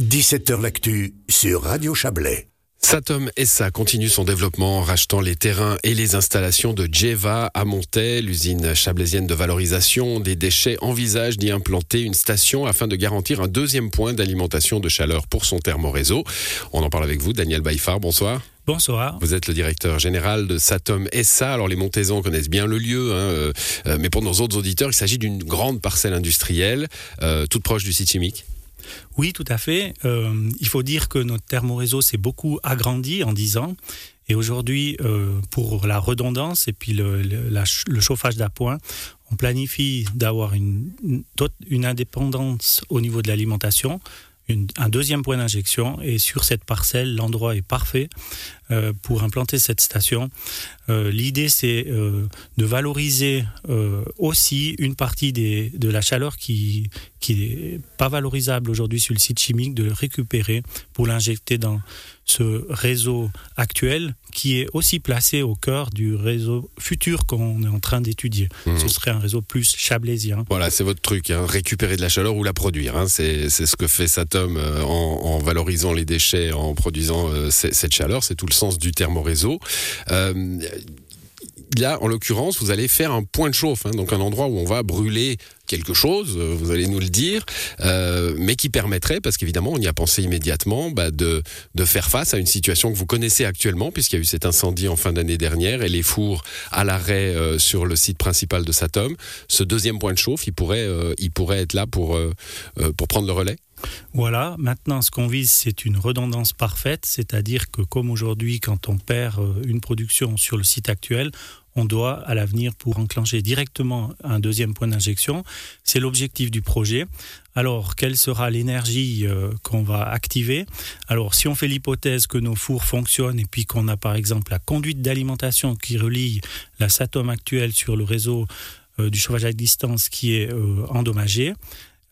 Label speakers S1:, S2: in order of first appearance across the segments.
S1: 17h L'actu sur Radio Chablais.
S2: Satom SA continue son développement en rachetant les terrains et les installations de Jeva à Montet. L'usine chablaisienne de valorisation des déchets envisage d'y implanter une station afin de garantir un deuxième point d'alimentation de chaleur pour son thermoréseau. On en parle avec vous, Daniel Baïfar. Bonsoir.
S3: Bonsoir.
S2: Vous êtes le directeur général de Satom SA. Alors les Montaisans connaissent bien le lieu, hein, euh, euh, mais pour nos autres auditeurs, il s'agit d'une grande parcelle industrielle, euh, toute proche du site chimique.
S3: Oui, tout à fait. Euh, il faut dire que notre thermoréseau s'est beaucoup agrandi en 10 ans. Et aujourd'hui, euh, pour la redondance et puis le, chauffage d'appoint, on planifie d'avoir une, une indépendance au niveau de l'alimentation, un deuxième point d'injection. Et sur cette parcelle, l'endroit est parfait euh, pour implanter cette station. Euh, l'idée, c'est euh, de valoriser aussi une partie des, de la chaleur qui n'est pas valorisable aujourd'hui sur le site chimique, de le récupérer pour l'injecter dans ce réseau actuel qui est aussi placé au cœur du réseau futur qu'on est en train d'étudier. Mmh. Ce serait un réseau plus chablaisien.
S2: Voilà, c'est votre truc, hein. récupérer de la chaleur ou la produire. Hein. C'est ce que fait Satom en, en, valorisant les déchets, en produisant cette chaleur. C'est tout le sens du thermoréseau. Euh, là, en l'occurrence, vous allez faire un point de chauffe, hein, donc un endroit où on va brûler quelque chose, euh, vous allez nous le dire, euh, mais qui permettrait, parce qu'évidemment on y a pensé immédiatement, bah, de, de faire face à une situation que vous connaissez actuellement, puisqu'il y a eu cet incendie en fin d'année dernière et les fours à l'arrêt sur le site principal de Satom. Ce deuxième point de chauffe, il pourrait, il pourrait être là pour, pour prendre le relais?
S3: Voilà, maintenant ce qu'on vise, c'est une redondance parfaite, c'est-à-dire que comme aujourd'hui, quand on perd une production sur le site actuel, on doit à l'avenir pour enclencher directement un deuxième point d'injection. C'est l'objectif du projet. Alors, quelle sera l'énergie euh, qu'on va activer? Alors, si on fait l'hypothèse que nos fours fonctionnent et puis qu'on a par exemple la conduite d'alimentation qui relie la SATOM actuelle sur le réseau euh, du chauffage à distance qui est euh, endommagé,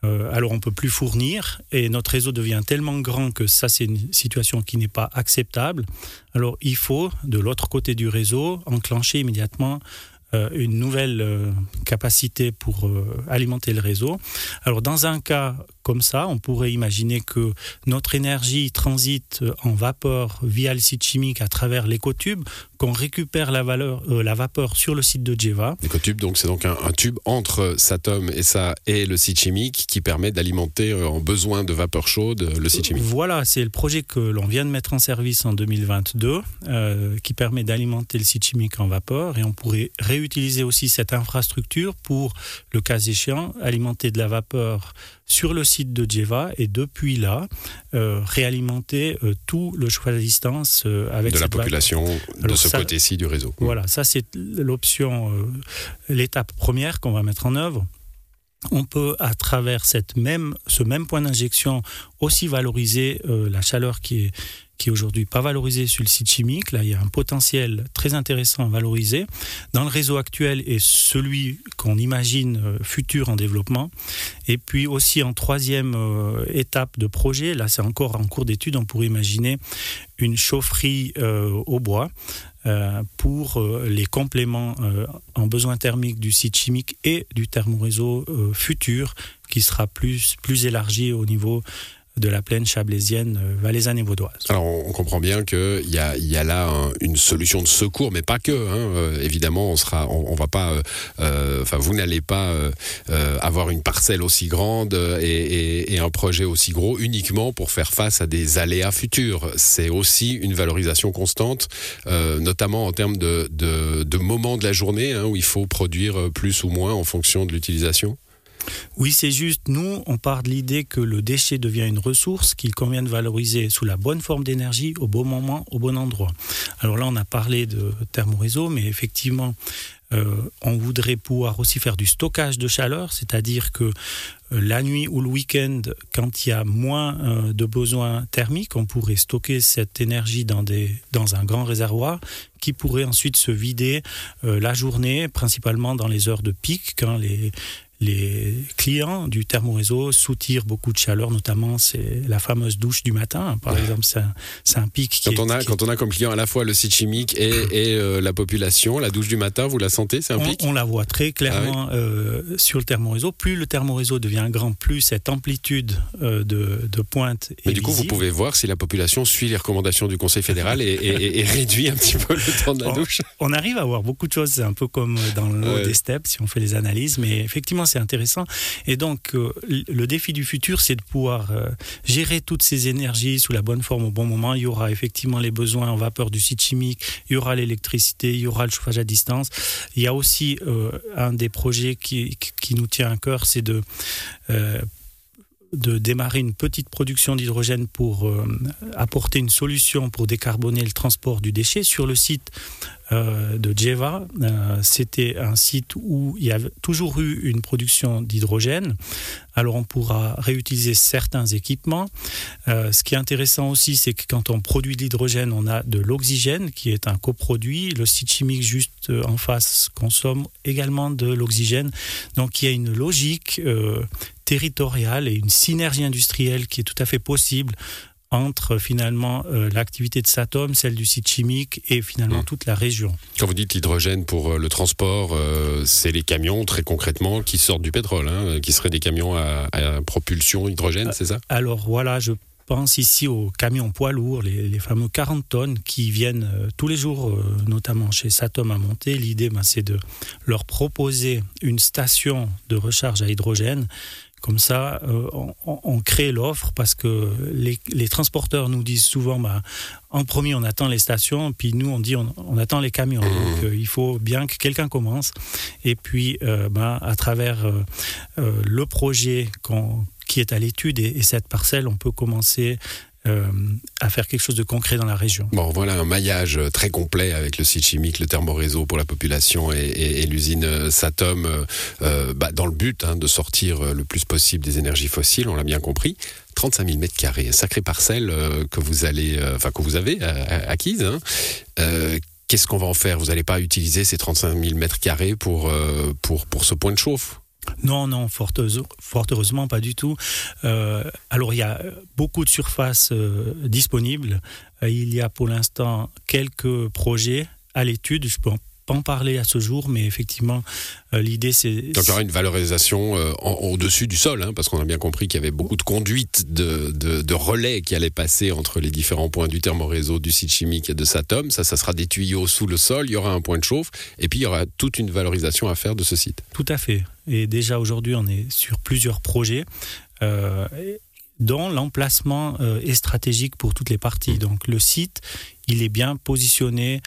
S3: euh, alors on peut plus fournir et notre réseau devient tellement grand que ça c'est une situation qui n'est pas acceptable. Alors il faut de l'autre côté du réseau enclencher immédiatement euh, une nouvelle euh, capacité pour alimenter le réseau. Alors dans un cas comme ça, on pourrait imaginer que notre énergie transite en vapeur via le site chimique à travers l'écotube, qu'on récupère la, valeur, euh, la vapeur sur le site de Jeva.
S2: L'écotube, donc c'est donc un, tube entre Satom et ça et le site chimique qui permet d'alimenter euh, en besoin de vapeur chaude le site chimique.
S3: Voilà, c'est le projet que l'on vient de mettre en service en 2022 euh, qui permet d'alimenter le site chimique en vapeur et on pourrait réutiliser aussi cette infrastructure pour, le cas échéant, alimenter de la vapeur sur le site de Jeva et depuis là euh, réalimenter euh, tout le choix à distance euh, avec
S2: de la population de ce côté-ci du réseau.
S3: Voilà, ça c'est l'option, l'étape première qu'on va mettre en œuvre on peut, à travers cette même, ce même point d'injection, aussi valoriser la chaleur qui est, qui est aujourd'hui pas valorisé sur le site chimique. Là, il y a un potentiel très intéressant à valoriser dans le réseau actuel et celui qu'on imagine euh, futur en développement. Et puis aussi en troisième euh, étape de projet, là c'est encore en cours d'étude, on pourrait imaginer une chaufferie euh, au bois pour les compléments en besoins thermiques du site chimique et du thermoréseau futur qui sera plus, plus élargi au niveau de la plaine chablaisienne euh, valaisanne et vaudoise.
S2: Alors on comprend bien qu'il y a, y a là une solution de secours, mais pas que. Hein. Euh, évidemment, on sera, on, va pas, euh, enfin vous n'allez pas avoir une parcelle aussi grande et, un projet aussi gros uniquement pour faire face à des aléas futurs. C'est aussi une valorisation constante, notamment en termes de, de, moments de la journée hein, où il faut produire plus ou moins en fonction de l'utilisation.
S3: Oui, c'est juste. Nous, on part de l'idée que le déchet devient une ressource qu'il convient de valoriser sous la bonne forme d'énergie, au bon moment, au bon endroit. Alors là, on a parlé de thermoréseau, mais effectivement, euh, on voudrait pouvoir aussi faire du stockage de chaleur, c'est-à-dire que euh, la nuit ou le week-end, quand il y a moins euh, de besoins thermiques, on pourrait stocker cette énergie dans, des, dans un grand réservoir qui pourrait ensuite se vider la journée, principalement dans les heures de pic, quand les, les clients du thermoréseau soutirent beaucoup de chaleur, notamment c'est la fameuse douche du matin. Par exemple, c'est un, pic.
S2: Qui quand, on a, quand on a comme client à la fois le site chimique et, et euh, la population, la douche du matin, vous la sentez C'est un
S3: on,
S2: pic?
S3: On la voit très clairement ah euh, sur le thermoréseau. Plus le thermoréseau devient grand, plus cette amplitude euh, de, de, pointe
S2: Mais
S3: du
S2: coup, vous pouvez voir si la population suit les recommandations du Conseil fédéral et, et, réduit un petit peu le temps de la douche.
S3: On arrive à voir beaucoup de choses. C'est un peu comme dans le des steps si on fait les analyses. Mais effectivement, c'est intéressant. Et donc, euh, le défi du futur, c'est de pouvoir euh, gérer toutes ces énergies sous la bonne forme au bon moment. Il y aura effectivement les besoins en vapeur du site chimique, il y aura l'électricité, il y aura le chauffage à distance. Il y a aussi euh, un des projets qui, nous tient à cœur, c'est de démarrer une petite production d'hydrogène pour apporter une solution pour décarboner le transport du déchet. Sur le site euh, de Jeva. Euh, c'était un site où il y a toujours eu une production d'hydrogène. Alors on pourra réutiliser certains équipements. Euh, ce qui est intéressant aussi, c'est que quand on produit de l'hydrogène, on a de l'oxygène qui est un coproduit. Le site chimique juste en face consomme également de l'oxygène. Donc il y a une logique territoriale et une synergie industrielle qui est tout à fait possible entre finalement euh, l'activité de Satom, celle du site chimique et finalement mmh. toute la région.
S2: Quand vous dites l'hydrogène pour euh, le transport, euh, c'est les camions très concrètement qui sortent du pétrole, hein, qui seraient des camions à, propulsion hydrogène, c'est ça?
S3: Alors voilà, je pense ici aux camions poids lourds, les, fameux 40 tonnes qui viennent tous les jours, notamment chez Satom à monter. L'idée, ben, c'est de leur proposer une station de recharge à hydrogène comme ça, euh, on, crée l'offre parce que les, transporteurs nous disent souvent, bah, en premier, on attend les stations, puis nous, on dit, on, attend les camions. Mmh. Donc, euh, il faut bien que quelqu'un commence. Et puis, euh, bah, à travers le projet qui est à l'étude et, cette parcelle, on peut commencer euh, à faire quelque chose de concret dans la région.
S2: Bon, voilà un maillage très complet avec le site chimique, le thermoréseau pour la population et, l'usine euh, Satom, euh, bah, dans le but hein, de sortir le plus possible des énergies fossiles, on l'a bien compris. 35 000 mètres carrés, sacrée parcelle que vous allez, enfin que vous avez acquise. Hein. Qu'est-ce qu'on va en faire? Vous n'allez pas utiliser ces 35 000 mètres carrés pour, pour, pour ce point de chauffe?
S3: Non, non, fort, heureusement, pas du tout. Euh, alors, il y a beaucoup de surfaces euh, disponibles. Euh, il y a pour l'instant quelques projets à l'étude. Je pas en parler à ce jour, mais effectivement, euh, l'idée c'est.
S2: Donc il y aura une valorisation euh, au-dessus du sol, hein, parce qu'on a bien compris qu'il y avait beaucoup de conduites de, de, relais qui allaient passer entre les différents points du thermoréseau, du site chimique et de Satom. Ça, ça sera des tuyaux sous le sol, il y aura un point de chauffe, et puis il y aura toute une valorisation à faire de ce site.
S3: Tout à fait. Et déjà aujourd'hui, on est sur plusieurs projets. Euh, dont l'emplacement est stratégique pour toutes les parties. Mmh. Donc le site, il est bien positionné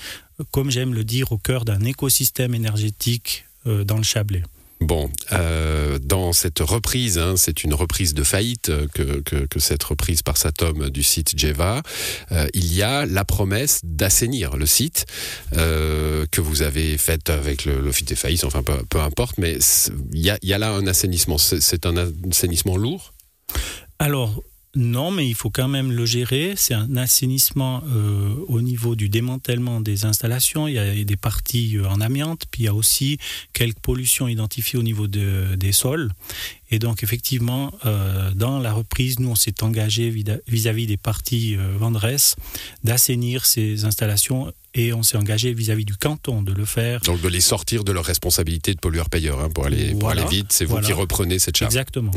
S3: comme j'aime le dire, au cœur d'un écosystème énergétique euh, dans le Chablais.
S2: Bon, euh, dans cette reprise, hein, c'est une reprise de faillite euh, que, cette reprise par Satom du site Jeva, il y a la promesse d'assainir le site que vous avez faite avec l'Office des faillites, enfin peu, importe, mais il y, a, il y a là un assainissement. C'est un assainissement lourd?
S3: Alors, non, mais il faut quand même le gérer. C'est un assainissement euh, au niveau du démantèlement des installations. Il y a des parties euh, en amiante, puis il y a aussi quelques pollutions identifiées au niveau des sols. Et donc, effectivement, euh, dans la reprise, nous, on s'est engagé vis-à-vis des parties vendresses d'assainir ces installations et on s'est engagé vis-à-vis du canton de le faire.
S2: Donc de les sortir de leur responsabilité de pollueur-payeur hein, pour, aller, pour aller vite. C'est vous qui reprenez cette charge.
S3: Exactement.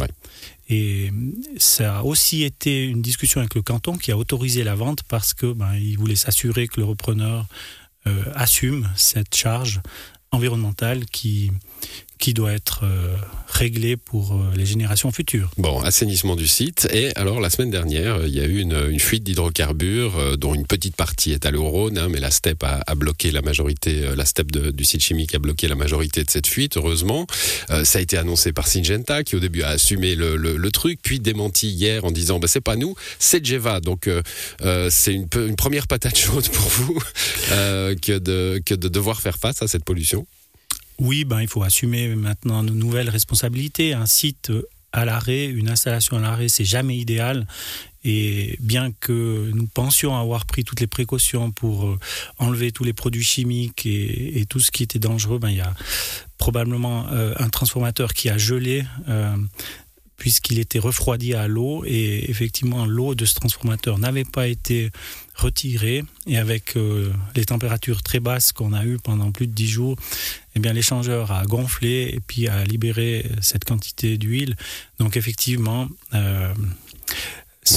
S3: Et ça a aussi été une discussion avec le canton qui a autorisé la vente parce que ben, il voulait s'assurer que le repreneur euh, assume cette charge environnementale qui, qui doit être euh, réglé pour euh, les générations futures.
S2: Bon, assainissement du site. Et alors, la semaine dernière, il y a eu une, fuite d'hydrocarbures, euh, dont une petite partie est à l'Eurone, hein, mais la STEP a, bloqué la majorité, la STEP du site chimique a bloqué la majorité de cette fuite, heureusement. ça a été annoncé par Syngenta, qui au début a assumé le, truc, puis démenti hier en disant, bah, c'est pas nous, c'est Jeva. Donc, c'est une, première patate chaude pour vous que de devoir faire face à cette pollution.
S3: Oui, ben, il faut assumer maintenant de nouvelles responsabilités. Un site à l'arrêt, une installation à l'arrêt, c'est jamais idéal. Et bien que nous pensions avoir pris toutes les précautions pour euh, enlever tous les produits chimiques et, tout ce qui était dangereux, ben, il y a probablement euh, un transformateur qui a gelé puisqu'il était refroidi à l'eau et effectivement l'eau de ce transformateur n'avait pas été retirée et avec euh, les températures très basses qu'on a eues pendant plus de 10 jours, eh bien l'échangeur a gonflé et puis a libéré cette quantité d'huile. Donc effectivement, euh,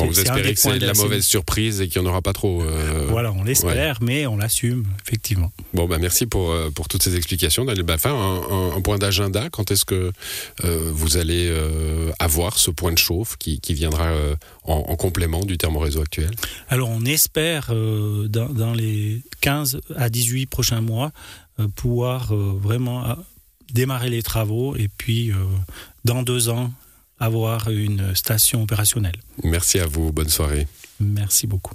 S2: vous espérez que c'est de la mauvaise surprise et qu'il n'y en aura pas trop.
S3: Euh, voilà, on l'espère, mais on l'assume, effectivement.
S2: Bon, bah, merci pour, euh, pour toutes ces explications. Daniel Baffin, un, un, point d'agenda, quand est-ce que euh, vous allez avoir ce point de chauffe qui, qui viendra en, complément du thermoréseau actuel?
S3: Alors, on espère, dans, dans, les 15 à 18 prochains mois, pouvoir vraiment démarrer les travaux et puis, dans deux ans, avoir une station opérationnelle.
S2: Merci à vous, bonne soirée.
S3: Merci beaucoup.